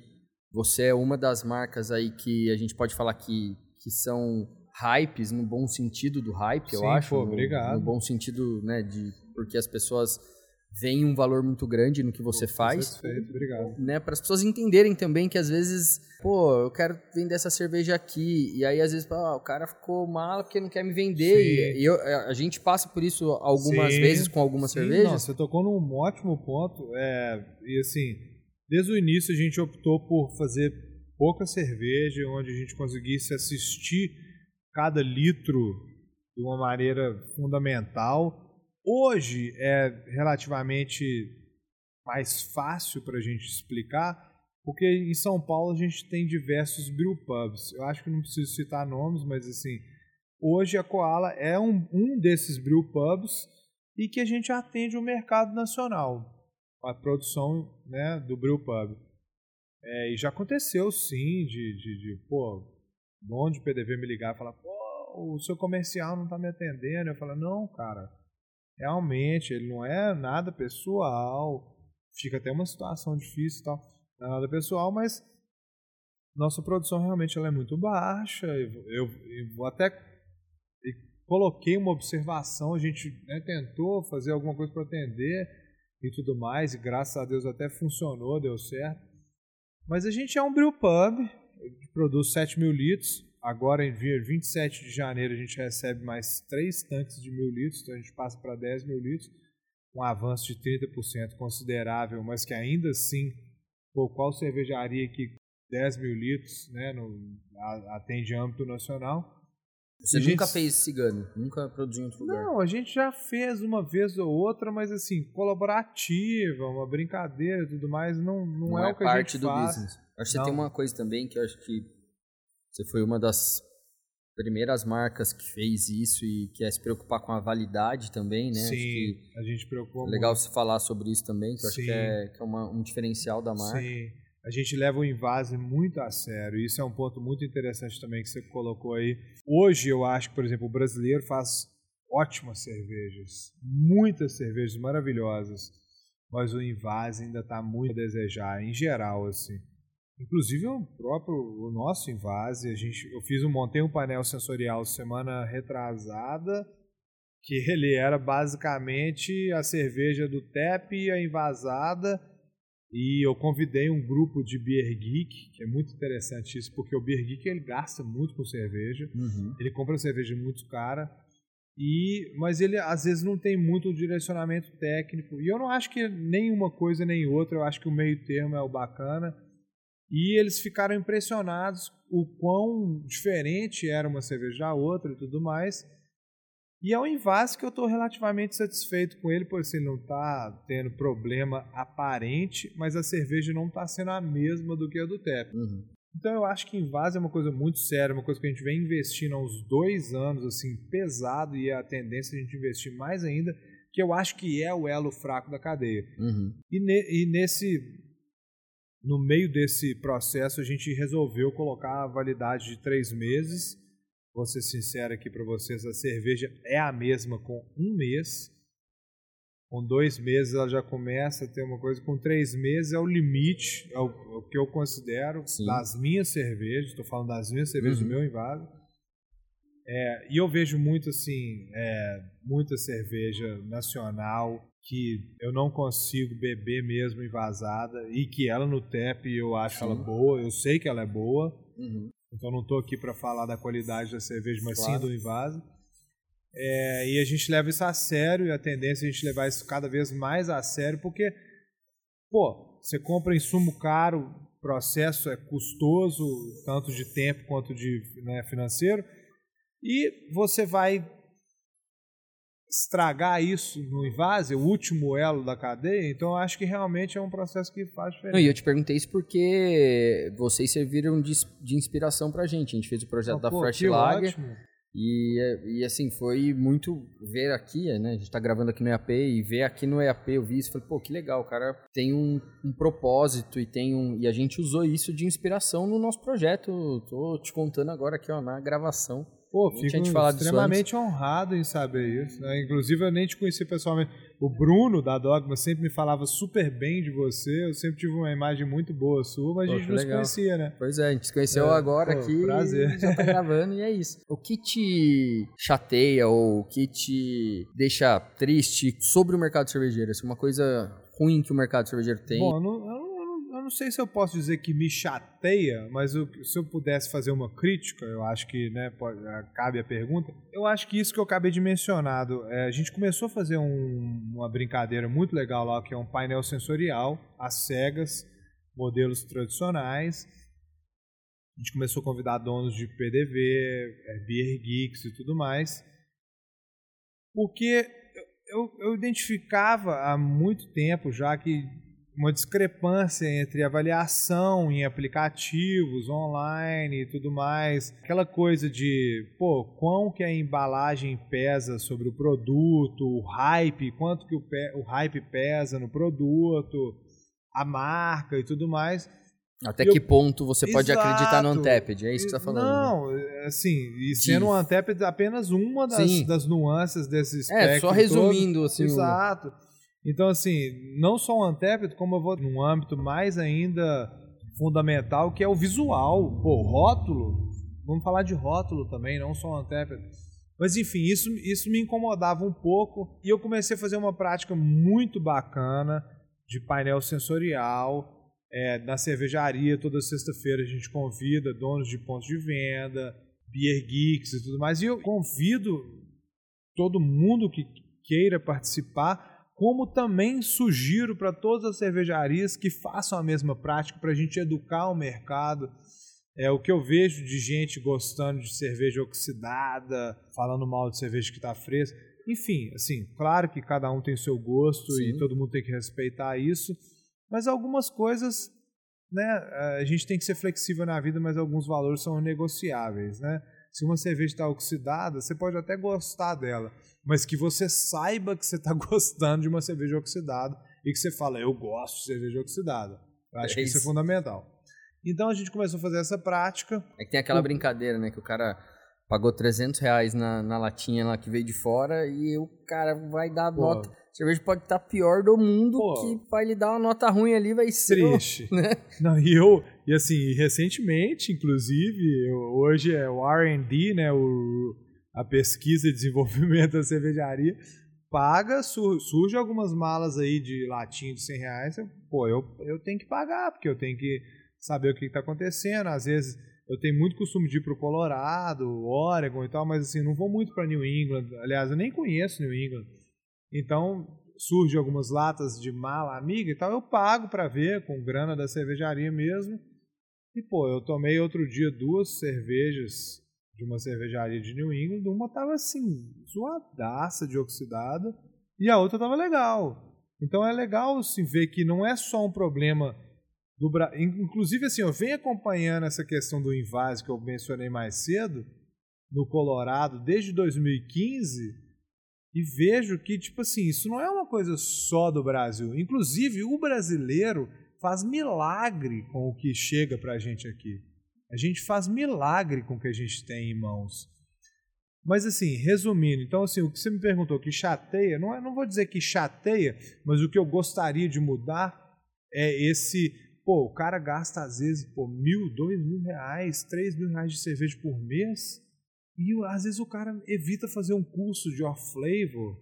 você é uma das marcas aí que a gente pode falar que, que são hypes, no bom sentido do hype, Sim, eu acho. Pô, obrigado. No, no bom sentido, né? De, porque as pessoas vem um valor muito grande no que você faz. Perfeito, obrigado. Né, para as pessoas entenderem também que às vezes, pô, eu quero vender essa cerveja aqui, e aí às vezes, pô, o cara ficou mal porque não quer me vender. Sim. E eu, a gente passa por isso algumas Sim. vezes com algumas Sim, cervejas. Não, você tocou num ótimo ponto. É, e assim, desde o início a gente optou por fazer pouca cerveja, onde a gente conseguisse assistir cada litro de uma maneira fundamental Hoje é relativamente mais fácil para a gente explicar, porque em São Paulo a gente tem diversos brewpubs. Eu acho que não preciso citar nomes, mas assim, hoje a Koala é um, um desses brewpubs e que a gente atende o mercado nacional, a produção né, do brewpub. É, e já aconteceu sim de, de, de pô, dono de PDV me ligar e falar, pô, o seu comercial não está me atendendo. Eu falo, não, cara, realmente, ele não é nada pessoal, fica até uma situação difícil e tal, não é nada pessoal, mas nossa produção realmente ela é muito baixa. Eu, eu, até coloquei uma observação, a gente né, tentou fazer alguma coisa para atender e tudo mais, e graças a Deus até funcionou, deu certo. Mas a gente é um brew pub, produz 7 mil litros, Agora, em 27 de janeiro, a gente recebe mais 3 tanques de mil litros, então a gente passa para 10 mil litros, um avanço de 30% considerável, mas que ainda assim, por qual cervejaria que 10 mil litros né, no, atende âmbito nacional? Você a nunca gente... fez cigano? Nunca produziu em outro lugar? Não, a gente já fez uma vez ou outra, mas assim, colaborativa, uma brincadeira e tudo mais, não, não, não é, é, o que a gente faz. parte do business. Acho que tem uma coisa também que eu acho que você foi uma das primeiras marcas que fez isso e que é se preocupar com a validade também, né? Sim, a gente preocupa é Legal muito. você falar sobre isso também, que eu acho que é, que é uma, um diferencial da marca. Sim, a gente leva o invase muito a sério. Isso é um ponto muito interessante também que você colocou aí. Hoje eu acho que, por exemplo, o brasileiro faz ótimas cervejas, muitas cervejas maravilhosas, mas o invase ainda está muito a desejar, em geral, assim. Inclusive o próprio o nosso Invase, a gente, eu fiz um montei um painel sensorial semana retrasada que ele era basicamente a cerveja do TEP e a invasada e eu convidei um grupo de Beer Geek, que é muito interessante isso, porque o Beer Geek ele gasta muito com cerveja, uhum. ele compra cerveja muito cara, e mas ele às vezes não tem muito direcionamento técnico, e eu não acho que nem uma coisa nem outra, eu acho que o meio termo é o bacana, e eles ficaram impressionados o quão diferente era uma cerveja da outra e tudo mais. E é um invase que eu estou relativamente satisfeito com ele, por assim, não está tendo problema aparente, mas a cerveja não está sendo a mesma do que a do TEP. Uhum. Então eu acho que invase é uma coisa muito séria, uma coisa que a gente vem investindo há uns dois anos, assim, pesado, e é a tendência a gente investir mais ainda, que eu acho que é o elo fraco da cadeia. Uhum. E, ne, e nesse. No meio desse processo, a gente resolveu colocar a validade de três meses vou ser sincero aqui para vocês, a cerveja é a mesma com um mês. Com dois meses ela já começa a ter uma coisa. Com três meses é o limite, é o, é o que eu considero Sim. das minhas cervejas. Estou falando das minhas cervejas Uhum. do meu invado. É, e eu vejo muito assim, é, muita cerveja nacional que eu não consigo beber mesmo envasada e que ela no TEP eu acho Sim. ela boa, eu sei que ela é boa. Uhum. Então não estou aqui para falar da qualidade da cerveja, mas Claro. sim do invase. É, e a gente leva isso a sério e a tendência é a gente levar isso cada vez mais a sério, porque, pô, você compra insumo caro, o processo é custoso, tanto de tempo quanto de né, financeiro, e você vai estragar isso no invase, o último elo da cadeia, então eu acho que realmente é um processo que faz Não, diferença. e eu te perguntei isso porque vocês serviram de, de inspiração pra gente. A gente fez o projeto da Pô, Fresh Lager. ótimo. E, e assim, foi muito ver aqui, né? A gente tá gravando aqui no EAP e ver aqui no EAP, eu vi isso e falei, pô, que legal, o cara tem um, um propósito e tem um. E a gente usou isso de inspiração no nosso projeto. Tô te contando agora aqui, ó, na gravação. Pô, fico extremamente honrado em saber isso. né? Inclusive, eu nem te conheci pessoalmente. O Bruno, da Dogma, sempre me falava super bem de você. Eu sempre tive uma imagem muito boa sua, mas a gente não se conhecia, né? Pois é, a gente se conheceu É, agora pô, aqui. prazer. Já tá gravando e é isso. O que te chateia ou o que te deixa triste sobre o mercado cervejeiro? Assim, uma coisa ruim que o mercado cervejeiro tem. Bom, eu não, eu, não, não- sei se eu posso dizer que me chateia, mas eu- se eu pudesse fazer uma crítica, eu acho que né, pode- cabe a pergunta. Eu acho que isso que eu acabei de mencionar, é, a gente começou a fazer um- uma brincadeira muito legal lá, que é um painel sensorial, às cegas, modelos tradicionais. A gente começou a convidar donos de PDV, eh, Beer Geeks e tudo mais, porque eu, eu identificava há muito tempo já que uma discrepância entre avaliação em aplicativos online e tudo mais, aquela coisa de, pô, quão que a embalagem pesa sobre o produto, o hype, quanto que o, o hype pesa no produto, a marca e tudo mais. Até eu- que ponto você pode Exato. acreditar no Untapped? É isso que você tá falando. né? Não, assim, e sendo o Antep apenas uma das, das nuances desse espectro É, só todo. resumindo, assim, o- Exato. Então, assim, não só o Untapped, como eu vou num âmbito mais ainda fundamental, que é o visual. Pô, rótulo. Vamos falar de rótulo também, não só o Untapped. Mas, enfim, isso, isso me incomodava um pouco. E eu comecei a fazer uma prática muito bacana de painel sensorial. É, na cervejaria, toda sexta-feira a gente convida donos de pontos de venda, beer geeks e tudo mais. E eu convido todo mundo que queira participar, como também sugiro para todas as cervejarias que façam a mesma prática para a gente educar o mercado. É o que eu vejo de gente gostando de cerveja oxidada, falando mal de cerveja que está fresca. Enfim, assim, claro que cada um tem seu gosto e Sim. todo mundo tem que respeitar isso, mas algumas coisas, né, a gente tem que ser flexível na vida, mas alguns valores são negociáveis, né? Se uma cerveja está oxidada, você pode até gostar dela, mas que você saiba que você está gostando de uma cerveja oxidada e que você fala, eu gosto de cerveja oxidada. Eu acho É que isso é fundamental. Então a gente começou a fazer essa prática. É que tem aquela brincadeira, né? Que o cara pagou 300 reais na, na latinha lá que veio de fora e o cara vai dar a nota. Cerveja pode estar pior do mundo Pô. que vai lhe dar uma nota ruim ali, vai ser. o- Triste. né? Não, e eu, e assim, recentemente, inclusive, eu- hoje é o RD, né? O, a pesquisa e desenvolvimento da cervejaria, paga, sur- surge algumas malas aí de latinha de 100 reais. eu- pô, eu, eu tenho que pagar, porque eu tenho que saber o que está acontecendo. Às vezes eu tenho muito costume de ir pro Colorado, Oregon e tal, mas assim, não vou muito para New England. Aliás, eu nem conheço New England. Então, surge algumas latas de mala amiga e tal, eu pago para ver com grana da cervejaria mesmo. E pô, eu tomei outro dia duas cervejas de uma cervejaria de New England, uma tava assim, zoadaça de oxidada, e a outra tava legal. Então é legal assim, ver que não é só um problema do Brasil. Inclusive, assim, eu venho acompanhando essa questão do invase que eu mencionei mais cedo, no Colorado, desde 2015, e vejo que, tipo assim, isso não é uma coisa só do Brasil. Inclusive, o brasileiro faz milagre com o que chega pra gente aqui. A gente faz milagre com o que a gente tem em mãos. Mas assim, resumindo, então assim, o que você me perguntou que chateia, não, é, não vou dizer que chateia, mas o que eu gostaria de mudar é esse, pô, o cara gasta às vezes, pô, mil, dois mil reais, três mil reais de cerveja por mês, e às vezes o cara evita fazer um curso de off-flavor,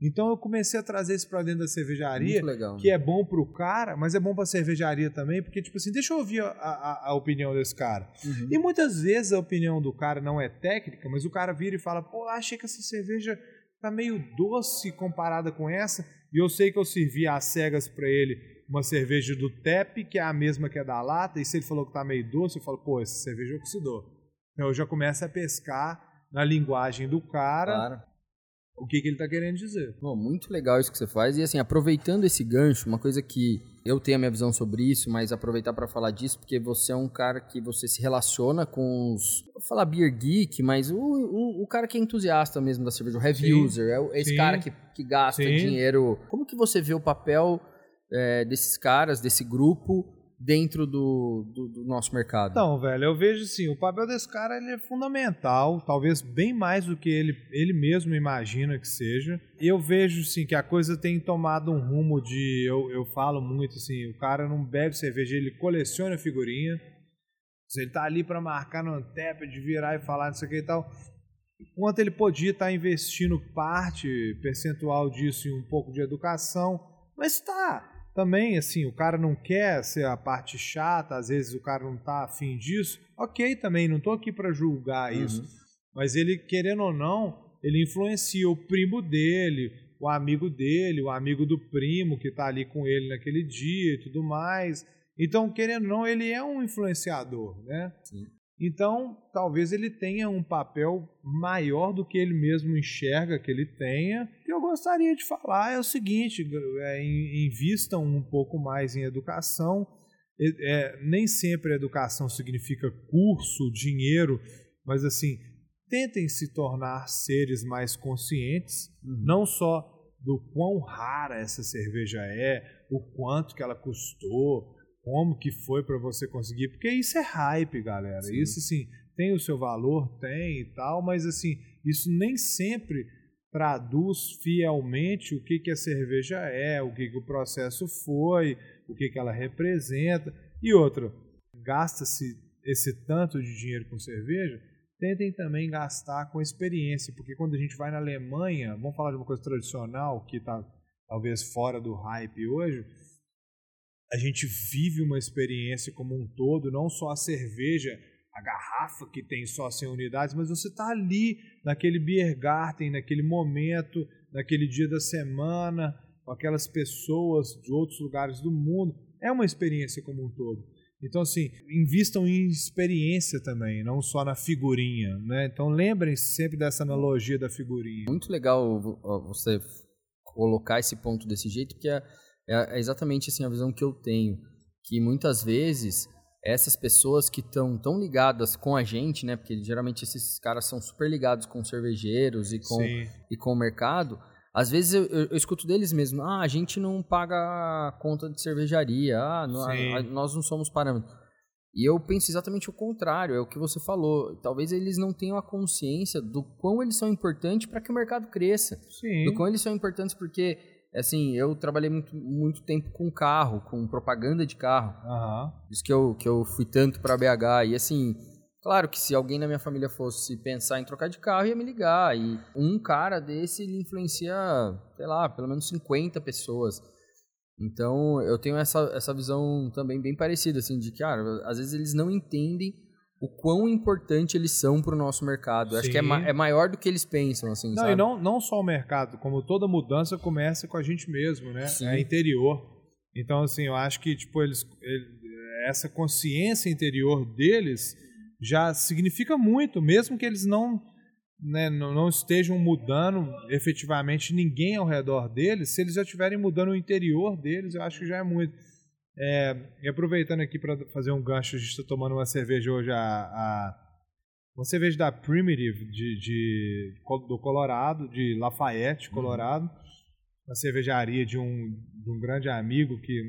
então eu comecei a trazer isso para dentro da cervejaria, legal, que é bom para o cara, mas é bom para a cervejaria também, porque tipo assim, deixa eu ouvir a, a, a opinião desse cara. Uhum. E muitas vezes a opinião do cara não é técnica, mas o cara vira e fala: "Pô, achei que essa cerveja tá meio doce comparada com essa". E eu sei que eu servi às cegas para ele uma cerveja do TEP, que é a mesma que é da lata, e se ele falou que tá meio doce, eu falo: "Pô, essa cerveja oxidou". Então eu já começo a pescar na linguagem do cara. Claro o que, que ele está querendo dizer. Bom, muito legal isso que você faz. E assim, aproveitando esse gancho, uma coisa que eu tenho a minha visão sobre isso, mas aproveitar para falar disso, porque você é um cara que você se relaciona com os. Vou falar beer geek, mas o, o, o cara que é entusiasta mesmo da cerveja, o heavy sim, user, é esse sim, cara que, que gasta sim. dinheiro. Como que você vê o papel é, desses caras, desse grupo, dentro do, do, do, nosso mercado? Então, velho, eu vejo assim, o papel desse cara ele é fundamental, talvez bem mais do que ele, ele mesmo imagina que seja. Eu vejo assim que a coisa tem tomado um rumo de, eu, eu falo muito assim, o cara não bebe cerveja, ele coleciona figurinha. Ele tá ali para marcar no antep, de virar e falar isso aqui e tal, enquanto ele podia estar tá investindo parte percentual disso em um pouco de educação, mas tá, também, assim, o cara não quer ser a parte chata, às vezes o cara não tá afim disso. Ok, também, não tô aqui para julgar uhum. isso. Mas ele, querendo ou não, ele influencia o primo dele, o amigo dele, o amigo do primo que tá ali com ele naquele dia e tudo mais. Então, querendo ou não, ele é um influenciador, né? Sim. Então, talvez ele tenha um papel maior do que ele mesmo enxerga que ele tenha. O que eu gostaria de falar é o seguinte: é, invistam um pouco mais em educação. É, nem sempre a educação significa curso, dinheiro, mas assim, tentem se tornar seres mais conscientes, uhum. não só do quão rara essa cerveja é, o quanto que ela custou, como que foi para você conseguir, porque isso é hype, galera. Sim. Isso assim, tem o seu valor, tem e tal, mas assim, isso nem sempre traduz fielmente o que que a cerveja é, o que que o processo foi, o que que ela representa. E outra, gasta-se esse tanto de dinheiro com cerveja, tentem também gastar com experiência, porque quando a gente vai na Alemanha, vamos falar de uma coisa tradicional que está talvez fora do hype hoje, a gente vive uma experiência como um todo, não só a cerveja, a garrafa que tem só 100 unidades, mas você está ali naquele beer garden, naquele momento, naquele dia da semana, com aquelas pessoas de outros lugares do mundo. É uma experiência como um todo. Então, assim, invistam em experiência também, não só na figurinha, né? Então, lembrem-se sempre dessa analogia da figurinha. Muito legal você colocar esse ponto desse jeito, porque é, é exatamente assim a visão que eu tenho, que muitas vezes essas pessoas que estão tão ligadas com a gente, né? Porque geralmente esses caras são super ligados com cervejeiros e com, e com o mercado. Às vezes eu, eu, eu, escuto deles mesmo, ah, a gente não paga conta de cervejaria, ah, não, a, a, nós não somos parâmetros. E eu penso exatamente o contrário, é o que você falou. Talvez eles não tenham a consciência do quão eles são importantes para que o mercado cresça. Sim. Do quão eles são importantes porque assim, eu trabalhei muito, muito tempo com carro, com propaganda de carro. Uhum. Isso que eu, que eu fui tanto para BH. E assim, claro que se alguém na minha família fosse pensar em trocar de carro, ia me ligar. E um cara desse, ele influencia, sei lá, pelo menos 50 pessoas. Então, eu tenho essa, essa visão também bem parecida, assim, de que, cara, às vezes eles não entendem o quão importante eles são para o nosso mercado. Sim. Acho que é, ma é, maior do que eles pensam, assim, não, sabe? E não, não só o mercado, como toda mudança começa com a gente mesmo, né? Sim. É interior. Então, assim, eu acho que, tipo, eles, ele, essa consciência interior deles já significa muito, mesmo que eles não, né, não, não estejam mudando efetivamente ninguém ao redor deles, se eles já estiverem mudando o interior deles, eu acho que já é muito. É, e aproveitando aqui para fazer um gancho, a gente está tomando uma cerveja hoje, a, a, uma cerveja da Primitive de, de, do Colorado, de Lafayette, Colorado, uhum. uma cervejaria de um, de um grande amigo que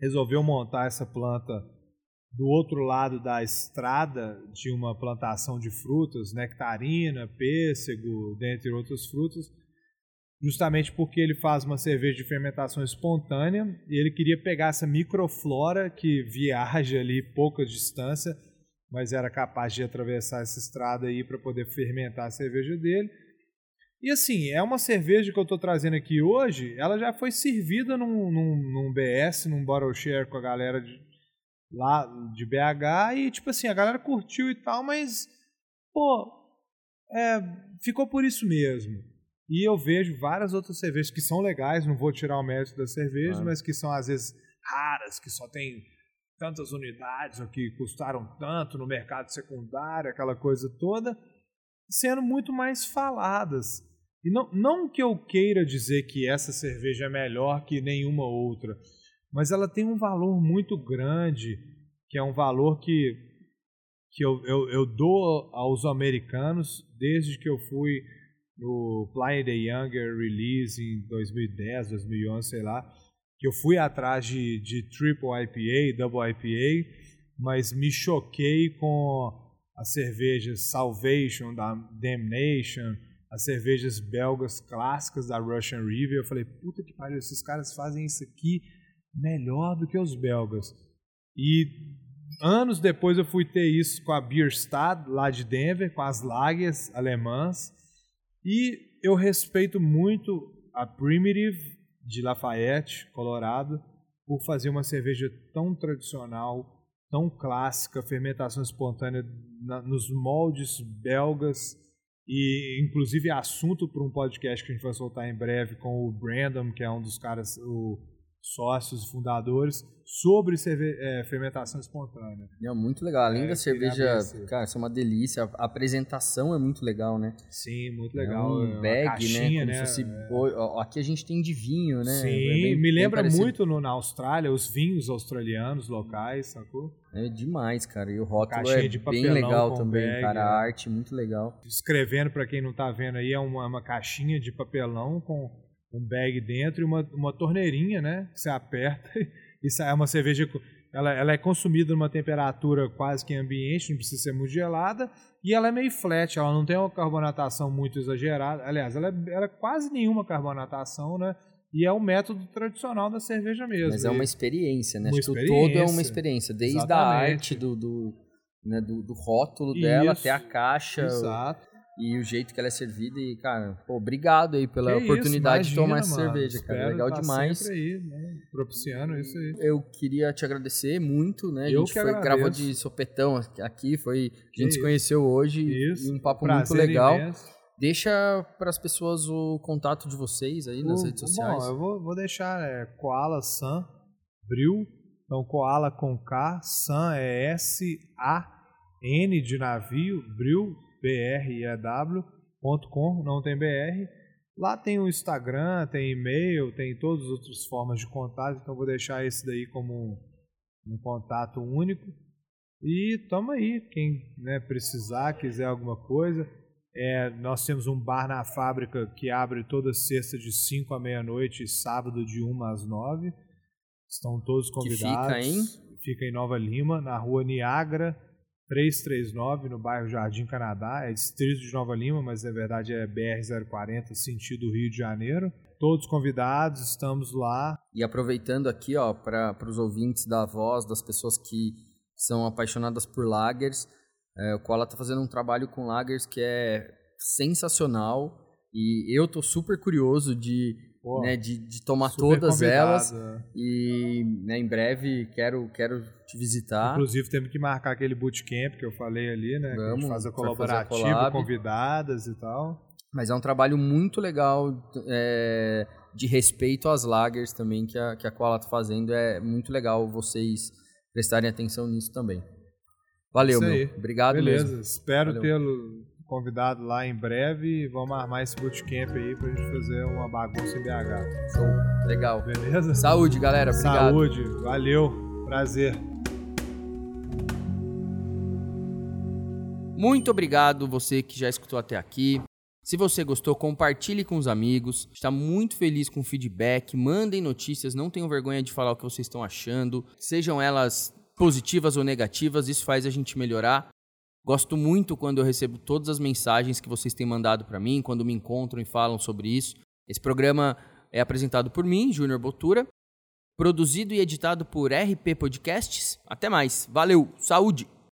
resolveu montar essa planta do outro lado da estrada de uma plantação de frutas, nectarina, pêssego, dentre outras frutas, justamente porque ele faz uma cerveja de fermentação espontânea e ele queria pegar essa microflora que viaja ali pouca distância, mas era capaz de atravessar essa estrada aí para poder fermentar a cerveja dele. E assim, é uma cerveja que eu estou trazendo aqui hoje, ela já foi servida num, num, num BS, num bottle share com a galera de, lá de BH e tipo assim, a galera curtiu e tal, mas pô, é, ficou por isso mesmo. E eu vejo várias outras cervejas que são legais, não vou tirar o mérito das cervejas, mas que são às vezes raras, que só tem tantas unidades, ou que custaram tanto no mercado secundário, aquela coisa toda, sendo muito mais faladas. E não, não que eu queira dizer que essa cerveja é melhor que nenhuma outra, mas ela tem um valor muito grande, que é um valor que, que eu, eu, eu dou aos americanos desde que eu fui no Flying the Younger release em 2010, 2011, sei lá, que eu fui atrás de, de Triple IPA, Double IPA, mas me choquei com as cervejas Salvation, da Damnation, as cervejas belgas clássicas da Russian River. Eu falei, puta que pariu, esses caras fazem isso aqui melhor do que os belgas. E anos depois eu fui ter isso com a Bierstadt, lá de Denver, com as lagers alemãs. E eu respeito muito a Primitive de Lafayette, Colorado, por fazer uma cerveja tão tradicional, tão clássica, fermentação espontânea na, nos moldes belgas e inclusive assunto para um podcast que a gente vai soltar em breve com o Brandon, que é um dos caras, o sócios e fundadores sobre é, fermentação espontânea. É muito legal. Além é, da cerveja, cara, isso é uma delícia. A apresentação é muito legal, né? Sim, muito legal. É um bag, né? caixinha, né? Fosse... Aqui a gente tem de vinho, né? Sim, é bem, me lembra muito no, na Austrália, os vinhos australianos locais, sacou? É demais, cara. E o rótulo é bem legal também, bag, cara. A é. arte muito legal. Escrevendo, para quem não tá vendo aí, é uma, uma caixinha de papelão com um bag dentro e uma, uma torneirinha, né? Que você aperta e sai é uma cerveja. Ela, ela é consumida numa temperatura quase que ambiente, não precisa ser muito gelada, e ela é meio flat, ela não tem uma carbonatação muito exagerada. Aliás, ela é, ela é quase nenhuma carbonatação, né? E é o método tradicional da cerveja mesmo. Mas é uma experiência, né? Uma Acho experiência. que o todo é uma experiência, desde Exatamente. a arte do, do, né, do, do rótulo Isso. dela até a caixa. Exato e o jeito que ela é servida. E, cara, pô, obrigado aí pela que oportunidade isso, imagina, de tomar essa cerveja, Espero cara. Legal tá demais. Aí, né? Propiciando isso aí. Eu queria te agradecer muito, né? Eu a gente foi, gravou de sopetão aqui, foi. A gente se conheceu hoje isso. e um papo Prazer muito legal. Imenso. Deixa para as pessoas o contato de vocês aí nas o, redes sociais. Bom, eu vou, vou deixar é, Koala San Bril. Então, Koala com K, San é S-A-N de navio, Bril brew.com, não tem BR. Lá tem o Instagram, tem e-mail, tem todas as outras formas de contato, então vou deixar esse daí como um, um contato único. E toma aí, quem né, precisar, quiser alguma coisa. É, nós temos um bar na fábrica que abre toda sexta de 5 à meia-noite e sábado de 1 às 9. Estão todos convidados. Que fica em? Fica em Nova Lima, na rua Niagara, 339, no bairro Jardim Canadá, é distrito de Nova Lima, mas na verdade é BR-040, sentido Rio de Janeiro. Todos convidados, estamos lá. E aproveitando aqui, ó, para os ouvintes da voz, das pessoas que são apaixonadas por lagers, é, o Koala está fazendo um trabalho com lagers que é sensacional e eu tô super curioso de Pô, né, de, de tomar todas convidado. elas. É. E né, em breve quero, quero te visitar. Inclusive, temos que marcar aquele bootcamp que eu falei ali, né? Vamos, que a gente faz a colaborativa, convidadas e tal. Mas é um trabalho muito legal é, de respeito às lagers também que a, que a Koala está fazendo. É muito legal vocês prestarem atenção nisso também. Valeu, meu. Obrigado Beleza, mesmo. espero tê-lo convidado lá em breve e vamos armar esse bootcamp aí pra gente fazer uma bagunça em BH. Show. Legal. Beleza? Saúde, galera. Obrigado. Saúde, valeu, prazer. Muito obrigado você que já escutou até aqui. Se você gostou, compartilhe com os amigos. Está muito feliz com o feedback. Mandem notícias, não tenham vergonha de falar o que vocês estão achando. Sejam elas positivas ou negativas, isso faz a gente melhorar. Gosto muito quando eu recebo todas as mensagens que vocês têm mandado para mim, quando me encontram e falam sobre isso. Esse programa é apresentado por mim, Júnior Botura, produzido e editado por RP Podcasts. Até mais. Valeu. Saúde.